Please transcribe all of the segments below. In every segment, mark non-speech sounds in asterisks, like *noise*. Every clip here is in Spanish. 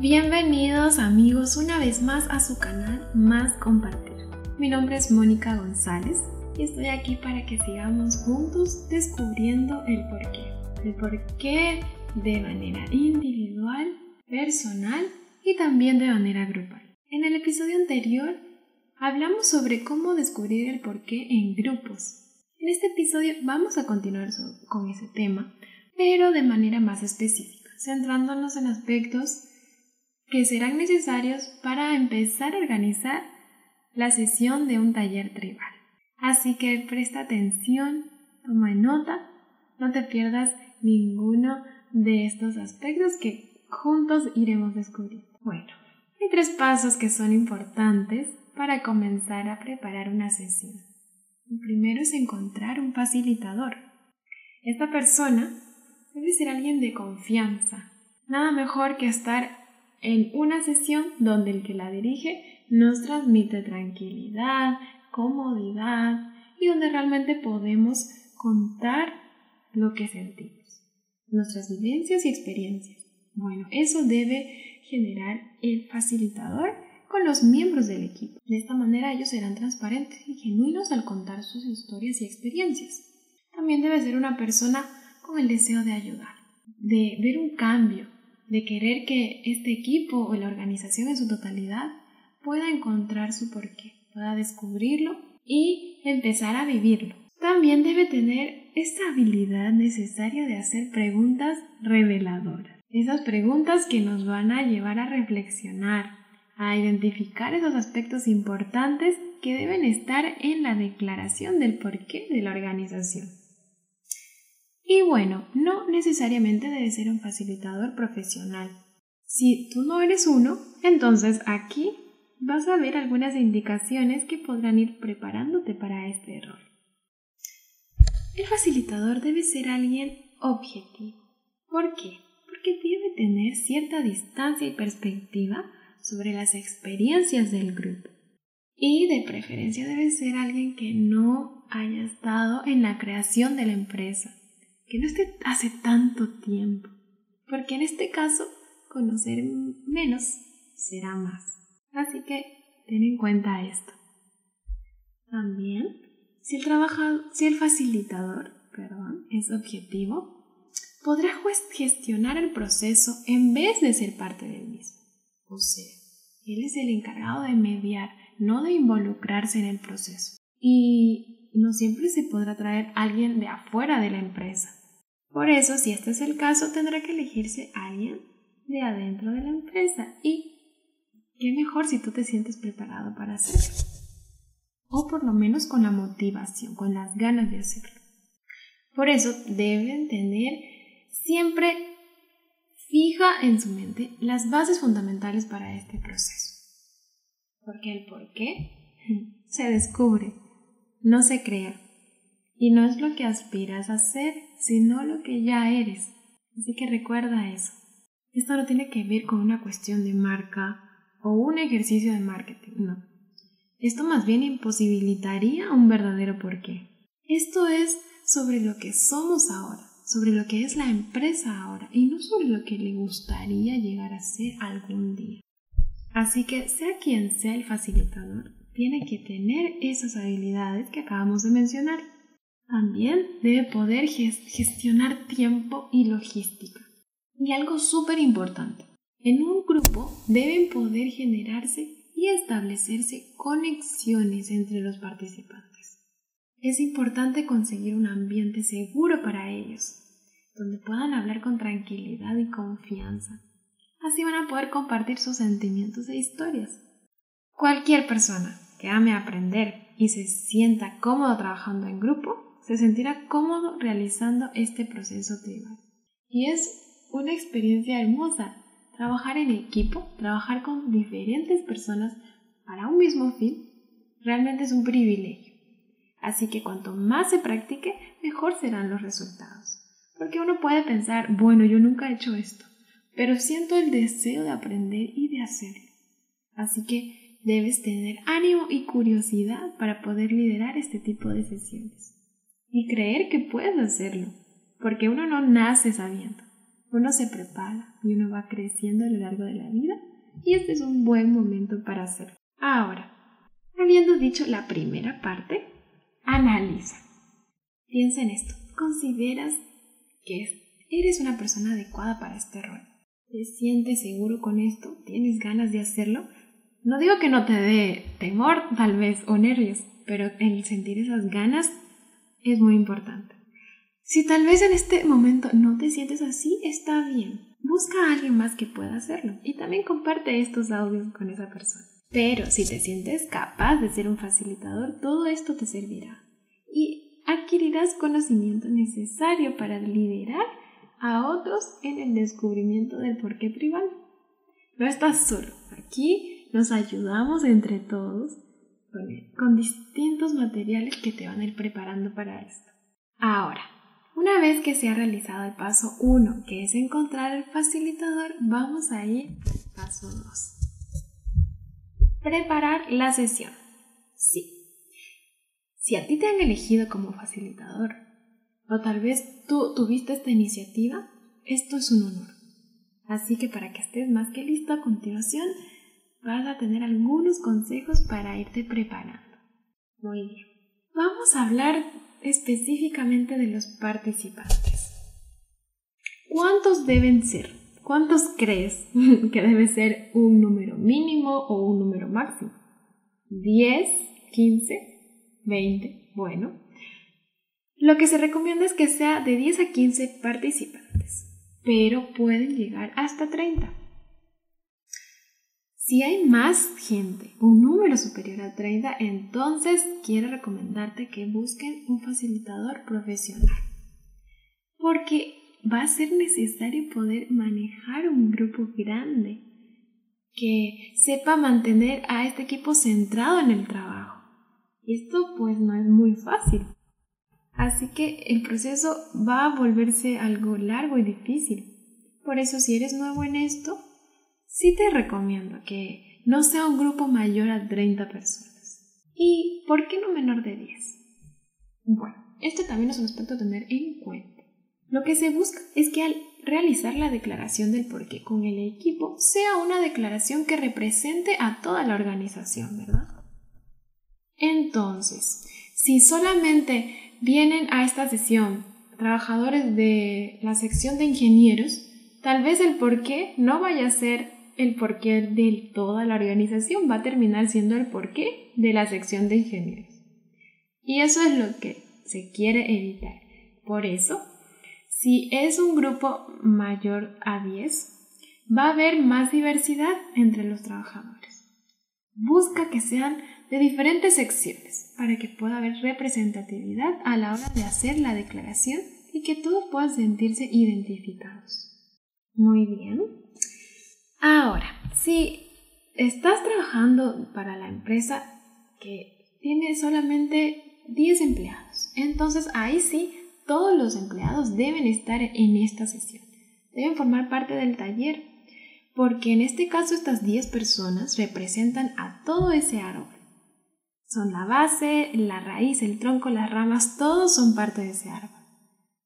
Bienvenidos amigos una vez más a su canal Más Compartir. Mi nombre es Mónica González y estoy aquí para que sigamos juntos descubriendo el porqué. El porqué de manera individual, personal y también de manera grupal. En el episodio anterior hablamos sobre cómo descubrir el porqué en grupos. En este episodio vamos a continuar con ese tema, pero de manera más específica, centrándonos en aspectos que serán necesarios para empezar a organizar la sesión de un taller tribal. Así que presta atención, toma nota, no te pierdas ninguno de estos aspectos que juntos iremos descubriendo. Bueno, hay tres pasos que son importantes para comenzar a preparar una sesión. El primero es encontrar un facilitador. Esta persona debe ser alguien de confianza. Nada mejor que estar en una sesión donde el que la dirige nos transmite tranquilidad, comodidad y donde realmente podemos contar lo que sentimos, nuestras vivencias y experiencias. Bueno, eso debe generar el facilitador con los miembros del equipo. De esta manera ellos serán transparentes y genuinos al contar sus historias y experiencias. También debe ser una persona con el deseo de ayudar, de ver un cambio, de querer que este equipo o la organización en su totalidad pueda encontrar su porqué, pueda descubrirlo y empezar a vivirlo. También debe tener esta habilidad necesaria de hacer preguntas reveladoras. Esas preguntas que nos van a llevar a reflexionar, a identificar esos aspectos importantes que deben estar en la declaración del porqué de la organización. Y bueno, no necesariamente debe ser un facilitador profesional. Si tú no eres uno, entonces aquí vas a ver algunas indicaciones que podrán ir preparándote para este error. El facilitador debe ser alguien objetivo. ¿Por qué? Porque debe tener cierta distancia y perspectiva sobre las experiencias del grupo. Y de preferencia debe ser alguien que no haya estado en la creación de la empresa que no esté hace tanto tiempo, porque en este caso conocer menos será más. Así que ten en cuenta esto. También, si el, trabajador, si el facilitador perdón, es objetivo, podrá gestionar el proceso en vez de ser parte del mismo. O sea, él es el encargado de mediar, no de involucrarse en el proceso. Y no siempre se podrá traer alguien de afuera de la empresa. Por eso, si este es el caso, tendrá que elegirse alguien de adentro de la empresa. Y qué mejor si tú te sientes preparado para hacerlo. O por lo menos con la motivación, con las ganas de hacerlo. Por eso deben tener siempre fija en su mente las bases fundamentales para este proceso. Porque el por qué se descubre, no se crea. Y no es lo que aspiras a ser, sino lo que ya eres. Así que recuerda eso. Esto no tiene que ver con una cuestión de marca o un ejercicio de marketing, no. Esto más bien imposibilitaría un verdadero porqué. Esto es sobre lo que somos ahora, sobre lo que es la empresa ahora y no sobre lo que le gustaría llegar a ser algún día. Así que sea quien sea el facilitador, tiene que tener esas habilidades que acabamos de mencionar también debe poder gestionar tiempo y logística. Y algo súper importante, en un grupo deben poder generarse y establecerse conexiones entre los participantes. Es importante conseguir un ambiente seguro para ellos, donde puedan hablar con tranquilidad y confianza. Así van a poder compartir sus sentimientos e historias. Cualquier persona que ame aprender y se sienta cómodo trabajando en grupo se sentirá cómodo realizando este proceso tribal. Y es una experiencia hermosa. Trabajar en equipo, trabajar con diferentes personas para un mismo fin, realmente es un privilegio. Así que cuanto más se practique, mejor serán los resultados. Porque uno puede pensar, bueno, yo nunca he hecho esto, pero siento el deseo de aprender y de hacerlo. Así que debes tener ánimo y curiosidad para poder liderar este tipo de sesiones y creer que puedes hacerlo, porque uno no nace sabiendo, uno se prepara, y uno va creciendo a lo largo de la vida y este es un buen momento para hacerlo. Ahora, habiendo dicho la primera parte, analiza. Piensa en esto. ¿Consideras que eres una persona adecuada para este rol? ¿Te sientes seguro con esto? ¿Tienes ganas de hacerlo? No digo que no te dé temor, tal vez, o nervios, pero el sentir esas ganas es muy importante. Si tal vez en este momento no te sientes así, está bien. Busca a alguien más que pueda hacerlo y también comparte estos audios con esa persona. Pero si te sientes capaz de ser un facilitador, todo esto te servirá y adquirirás conocimiento necesario para liderar a otros en el descubrimiento del porqué tribal. No estás solo. Aquí nos ayudamos entre todos con distintos materiales que te van a ir preparando para esto. Ahora, una vez que se ha realizado el paso 1, que es encontrar el facilitador, vamos a ir al paso 2. Preparar la sesión. Sí. Si a ti te han elegido como facilitador, o tal vez tú tuviste esta iniciativa, esto es un honor. Así que para que estés más que listo a continuación, vas a tener algunos consejos para irte preparando. Muy bien. Vamos a hablar específicamente de los participantes. ¿Cuántos deben ser? ¿Cuántos crees *laughs* que debe ser un número mínimo o un número máximo? ¿10? ¿15? ¿20? Bueno, lo que se recomienda es que sea de 10 a 15 participantes, pero pueden llegar hasta 30. Si hay más gente, un número superior a 30, entonces quiero recomendarte que busquen un facilitador profesional. Porque va a ser necesario poder manejar un grupo grande que sepa mantener a este equipo centrado en el trabajo. Esto pues no es muy fácil. Así que el proceso va a volverse algo largo y difícil. Por eso si eres nuevo en esto, sí te recomiendo que no sea un grupo mayor a 30 personas. ¿Y por qué no menor de 10? Bueno, este también es un aspecto a tener en cuenta. Lo que se busca es que al realizar la declaración del porqué con el equipo sea una declaración que represente a toda la organización, ¿verdad? Entonces, si solamente vienen a esta sesión trabajadores de la sección de ingenieros, tal vez el porqué no vaya a ser el porqué de toda la organización va a terminar siendo el porqué de la sección de ingenieros. Y eso es lo que se quiere evitar. Por eso, si es un grupo mayor a 10, va a haber más diversidad entre los trabajadores. Busca que sean de diferentes secciones para que pueda haber representatividad a la hora de hacer la declaración y que todos puedan sentirse identificados. Muy bien. Ahora, si estás trabajando para la empresa que tiene solamente 10 empleados, entonces ahí sí todos los empleados deben estar en esta sesión. Deben formar parte del taller, porque en este caso estas 10 personas representan a todo ese árbol. Son la base, la raíz, el tronco, las ramas, todos son parte de ese árbol.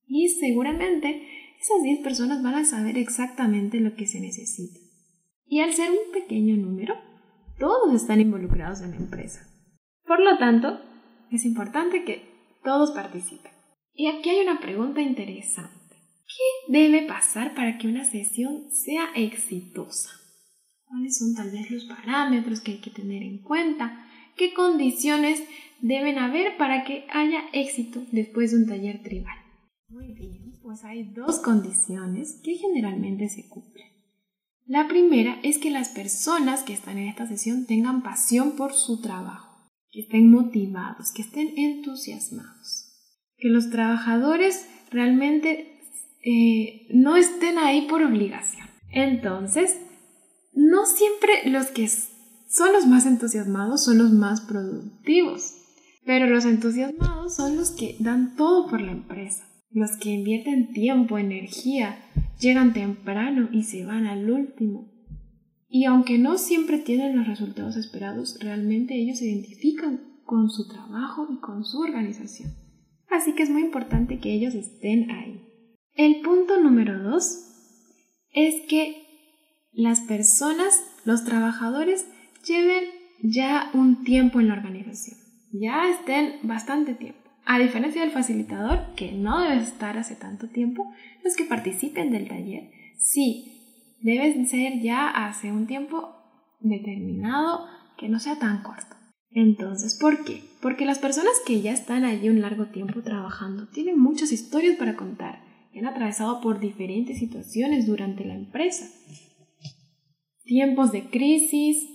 Y seguramente esas 10 personas van a saber exactamente lo que se necesita. Y al ser un pequeño número, todos están involucrados en la empresa. Por lo tanto, es importante que todos participen. Y aquí hay una pregunta interesante. ¿Qué debe pasar para que una sesión sea exitosa? ¿Cuáles son tal vez los parámetros que hay que tener en cuenta? ¿Qué condiciones deben haber para que haya éxito después de un taller tribal? Muy bien, pues hay dos condiciones que generalmente se cumplen. La primera es que las personas que están en esta sesión tengan pasión por su trabajo, que estén motivados, que estén entusiasmados, que los trabajadores realmente eh, no estén ahí por obligación. Entonces, no siempre los que son los más entusiasmados son los más productivos, pero los entusiasmados son los que dan todo por la empresa, los que invierten tiempo, energía, llegan temprano y se van al último. Y aunque no siempre tienen los resultados esperados, realmente ellos se identifican con su trabajo y con su organización. Así que es muy importante que ellos estén ahí. El punto número dos es que las personas, los trabajadores, lleven ya un tiempo en la organización, ya estén bastante tiempo. A diferencia del facilitador, que no debe estar hace tanto tiempo, los que participen del taller, sí, deben ser ya hace un tiempo determinado que no sea tan corto. Entonces, ¿por qué? Porque las personas que ya están allí un largo tiempo trabajando tienen muchas historias para contar han atravesado por diferentes situaciones durante la empresa. Tiempos de crisis,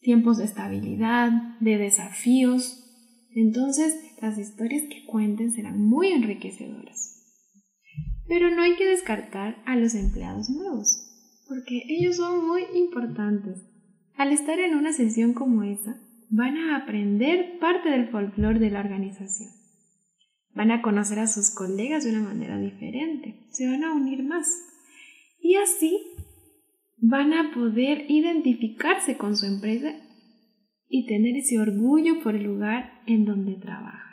tiempos de estabilidad, de desafíos. Entonces, las historias que cuenten serán muy enriquecedoras. Pero no hay que descartar a los empleados nuevos, porque ellos son muy importantes. Al estar en una sesión como esa, van a aprender parte del folclore de la organización. Van a conocer a sus colegas de una manera diferente, se van a unir más. Y así van a poder identificarse con su empresa y tener ese orgullo por el lugar en donde trabajan.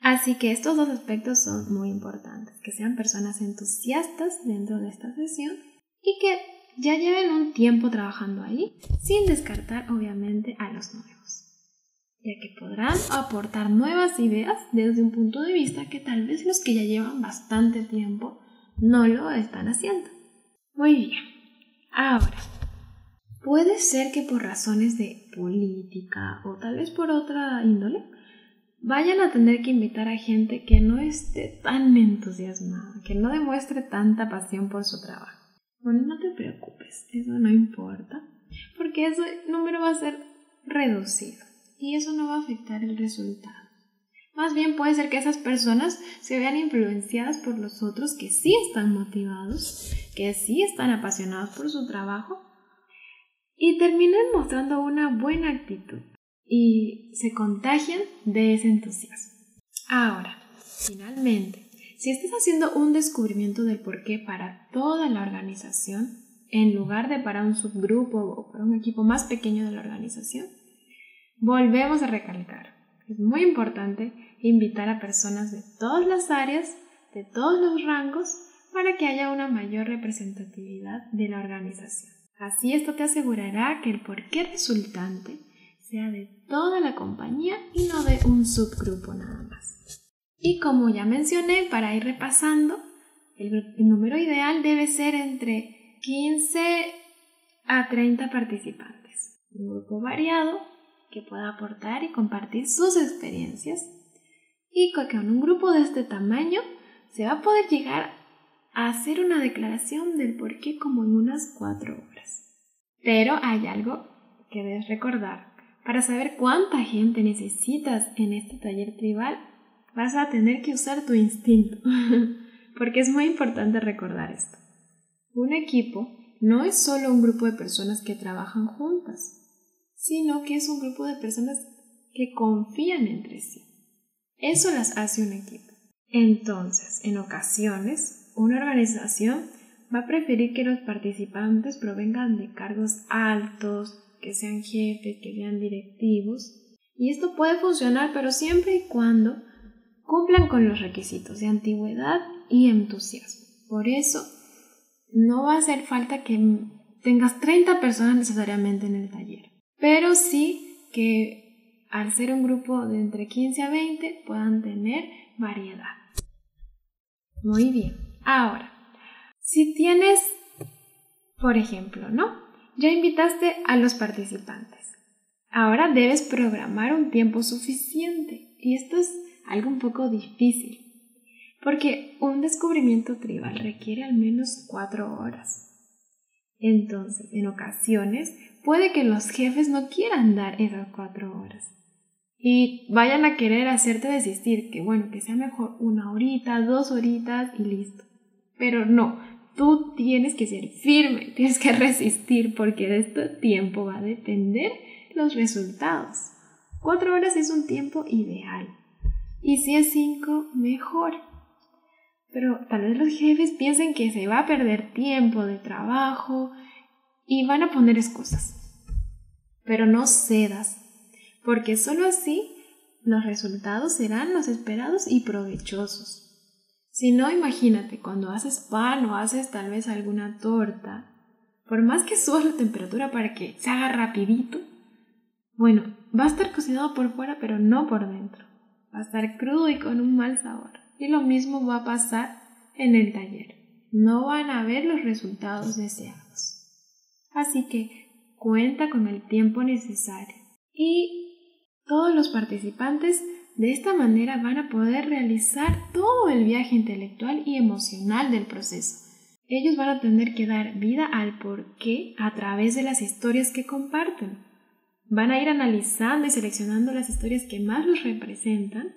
Así que estos dos aspectos son muy importantes, que sean personas entusiastas dentro de esta sesión y que ya lleven un tiempo trabajando ahí, sin descartar obviamente a los nuevos, ya que podrán aportar nuevas ideas desde un punto de vista que tal vez los que ya llevan bastante tiempo no lo están haciendo. Muy bien, ahora, puede ser que por razones de política o tal vez por otra índole, vayan a tener que invitar a gente que no esté tan entusiasmada, que no demuestre tanta pasión por su trabajo. Bueno, no te preocupes, eso no importa, porque ese número va a ser reducido y eso no va a afectar el resultado. Más bien puede ser que esas personas se vean influenciadas por los otros que sí están motivados, que sí están apasionados por su trabajo y terminen mostrando una buena actitud y se contagian de ese entusiasmo. Ahora, finalmente, si estás haciendo un descubrimiento del porqué para toda la organización, en lugar de para un subgrupo o para un equipo más pequeño de la organización, volvemos a recalcar. Es muy importante invitar a personas de todas las áreas, de todos los rangos, para que haya una mayor representatividad de la organización. Así esto te asegurará que el porqué resultante sea de toda la compañía y no de un subgrupo nada más. Y como ya mencioné, para ir repasando, el, número ideal debe ser entre 15 a 30 participantes. Un grupo variado que pueda aportar y compartir sus experiencias y con un grupo de este tamaño se va a poder llegar a hacer una declaración del por qué como en unas 4 horas. Pero hay algo que debes recordar para saber cuánta gente necesitas en este taller tribal, vas a tener que usar tu instinto, *laughs* porque es muy importante recordar esto. Un equipo no es solo un grupo de personas que trabajan juntas, sino que es un grupo de personas que confían entre sí. Eso las hace un equipo. Entonces, en ocasiones, una organización va a preferir que los participantes provengan de cargos altos, que sean jefes, que sean directivos. Y esto puede funcionar, pero siempre y cuando cumplan con los requisitos de antigüedad y entusiasmo. Por eso, no va a hacer falta que tengas 30 personas necesariamente en el taller, pero sí que al ser un grupo de entre 15 a 20 puedan tener variedad. Muy bien. Ahora, si tienes, por ejemplo, ¿no? Ya invitaste a los participantes. Ahora debes programar un tiempo suficiente. Y esto es algo un poco difícil. Porque un descubrimiento tribal requiere al menos cuatro horas. Entonces, en ocasiones, puede que los jefes no quieran dar esas cuatro horas. Y vayan a querer hacerte desistir, que bueno, que sea mejor una horita, dos horitas y listo. Pero no, tú tienes que ser firme, *laughs* tienes que resistir porque de este tiempo va a depender los resultados. Cuatro horas es un tiempo ideal y si es cinco, mejor. Pero tal vez los jefes piensen que se va a perder tiempo de trabajo y van a poner excusas. Pero no cedas, porque solo así los resultados serán los esperados y provechosos. Si no, imagínate, cuando haces pan o haces tal vez alguna torta, por más que subas la temperatura para que se haga rapidito, bueno, va a estar cocinado por fuera pero no por dentro. Va a estar crudo y con un mal sabor. Y lo mismo va a pasar en el taller. No van a ver los resultados deseados. Así que cuenta con el tiempo necesario. Y todos los participantes de esta manera van a poder realizar todo el viaje intelectual y emocional del proceso. Ellos van a tener que dar vida al porqué a través de las historias que comparten. Van a ir analizando y seleccionando las historias que más los representan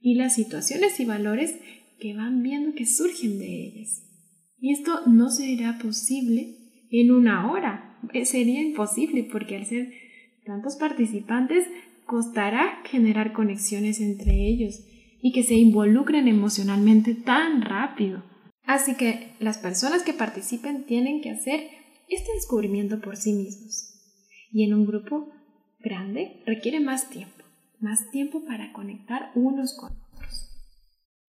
y las situaciones y valores que van viendo que surgen de ellas. Y esto no será posible en una hora. Eh, sería imposible porque al ser tantos participantes costará generar conexiones entre ellos y que se involucren emocionalmente tan rápido. Así que las personas que participen tienen que hacer este descubrimiento por sí mismos. Y en un grupo grande requiere más tiempo, más tiempo para conectar unos con otros.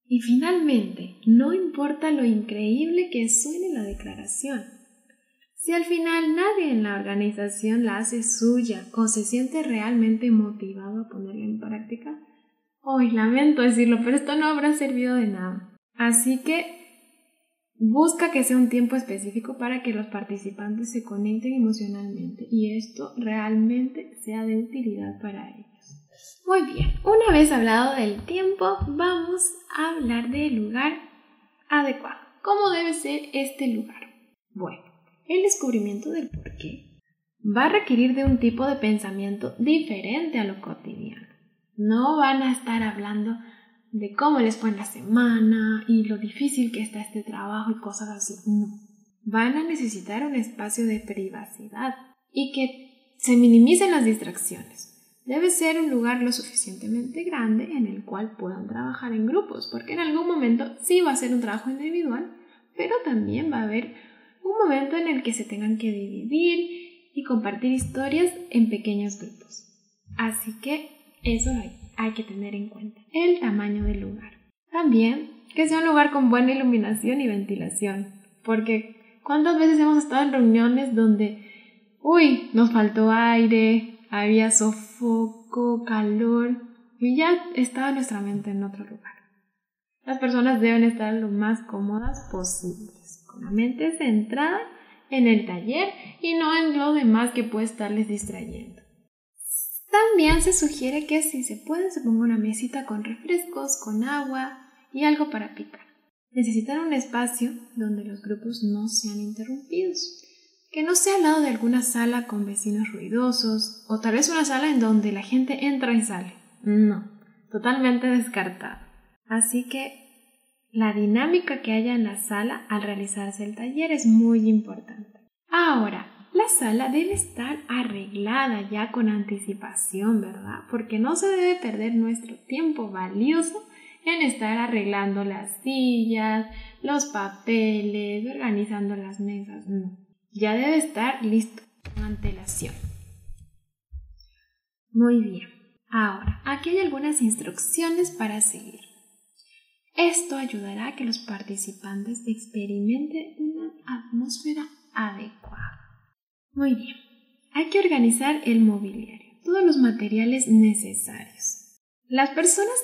Y finalmente, no importa lo increíble que suene la declaración, si al final nadie en la organización la hace suya o se siente realmente motivado a ponerla en práctica, hoy lamento decirlo, pero esto no habrá servido de nada. Así que busca que sea un tiempo específico para que los participantes se conecten emocionalmente y esto realmente sea de utilidad para ellos. Muy bien, una vez hablado del tiempo, vamos a hablar del lugar adecuado. ¿Cómo debe ser este lugar? Bueno, el descubrimiento del por qué va a requerir de un tipo de pensamiento diferente a lo cotidiano. No van a estar hablando de cómo les fue la semana y lo difícil que está este trabajo y cosas así. No. Van a necesitar un espacio de privacidad y que se minimicen las distracciones. Debe ser un lugar lo suficientemente grande en el cual puedan trabajar en grupos, porque en algún momento sí va a ser un trabajo individual, pero también va a haber momento en el que se tengan que dividir y compartir historias en pequeños grupos. Así que eso hay, que tener en cuenta. El tamaño del lugar. También que sea un lugar con buena iluminación y ventilación, porque ¿cuántas veces hemos estado en reuniones donde, uy, nos faltó aire, había sofoco, calor, y ya estaba nuestra mente en otro lugar? Las personas deben estar lo más cómodas posibles, la mente centrada en el taller y no en lo demás que puede estarles distrayendo. También se sugiere que si se puede se ponga una mesita con refrescos, con agua y algo para picar. Necesitan un espacio donde los grupos no sean interrumpidos. Que no sea al lado de alguna sala con vecinos ruidosos o tal vez una sala en donde la gente entra y sale. No, totalmente descartado. Así que la dinámica que haya en la sala al realizarse el taller es muy importante. Ahora, la sala debe estar arreglada ya con anticipación, ¿verdad? Porque no se debe perder nuestro tiempo valioso en estar arreglando las sillas, los papeles, organizando las mesas. No, ya debe estar listo con antelación. Muy bien. Ahora, aquí hay algunas instrucciones para seguir. Esto ayudará a que los participantes experimenten una atmósfera adecuada. Muy bien, hay que organizar el mobiliario, todos los materiales necesarios. Las personas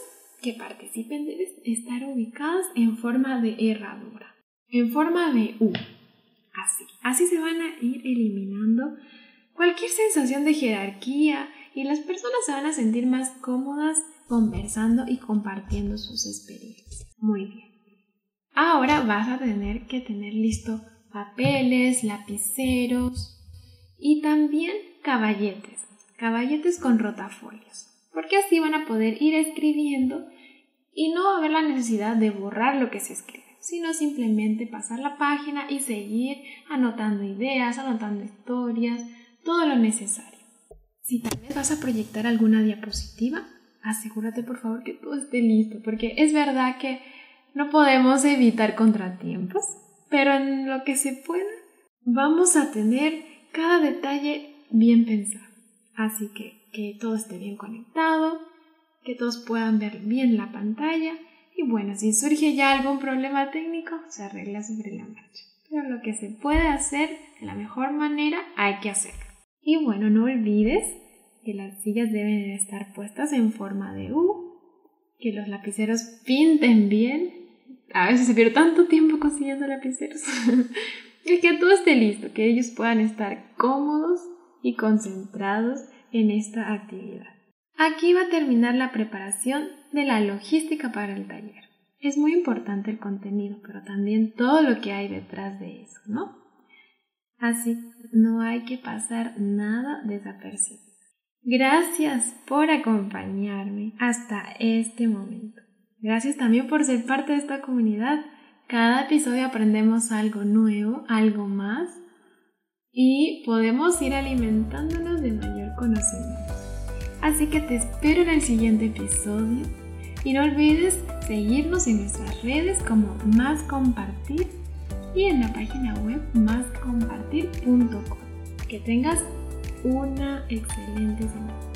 que participen deben estar ubicadas en forma de herradura, en forma de U. Así, así se van a ir eliminando cualquier sensación de jerarquía y las personas se van a sentir más cómodas conversando y compartiendo sus experiencias. Muy bien. Ahora vas a tener que tener listo papeles, lapiceros y también caballetes, caballetes con rotafolios, porque así van a poder ir escribiendo y no va a haber la necesidad de borrar lo que se escribe, sino simplemente pasar la página y seguir anotando ideas, anotando historias, todo lo necesario. Si vez vas a proyectar alguna diapositiva, asegúrate por favor que todo esté listo, porque es verdad que no podemos evitar contratiempos, pero en lo que se pueda vamos a tener cada detalle bien pensado. Así que que todo esté bien conectado, que todos puedan ver bien la pantalla Y bueno, si surge ya algún problema técnico, se arregla sobre la marcha. Pero lo que se puede hacer de la mejor manera, hay que hacerlo. Y bueno, no olvides que las sillas deben estar puestas en forma de U, que los lapiceros pinten bien. A veces se pierde tanto tiempo consiguiendo lapiceros. *laughs* y que todo esté listo, que ellos puedan estar cómodos y concentrados en esta actividad. Aquí va a terminar la preparación de la logística para el taller. Es muy importante el contenido, pero también todo lo que hay detrás de eso, ¿no? Así no hay que pasar nada desapercibido. Gracias por acompañarme hasta este momento. Gracias también por ser parte de esta comunidad. Cada episodio aprendemos algo nuevo, algo más y podemos ir alimentándonos de mayor conocimiento. Así que te espero en el siguiente episodio y no olvides seguirnos en nuestras redes como Más Compartir y en la página web máscompartir.com. Que tengas una excelente semana.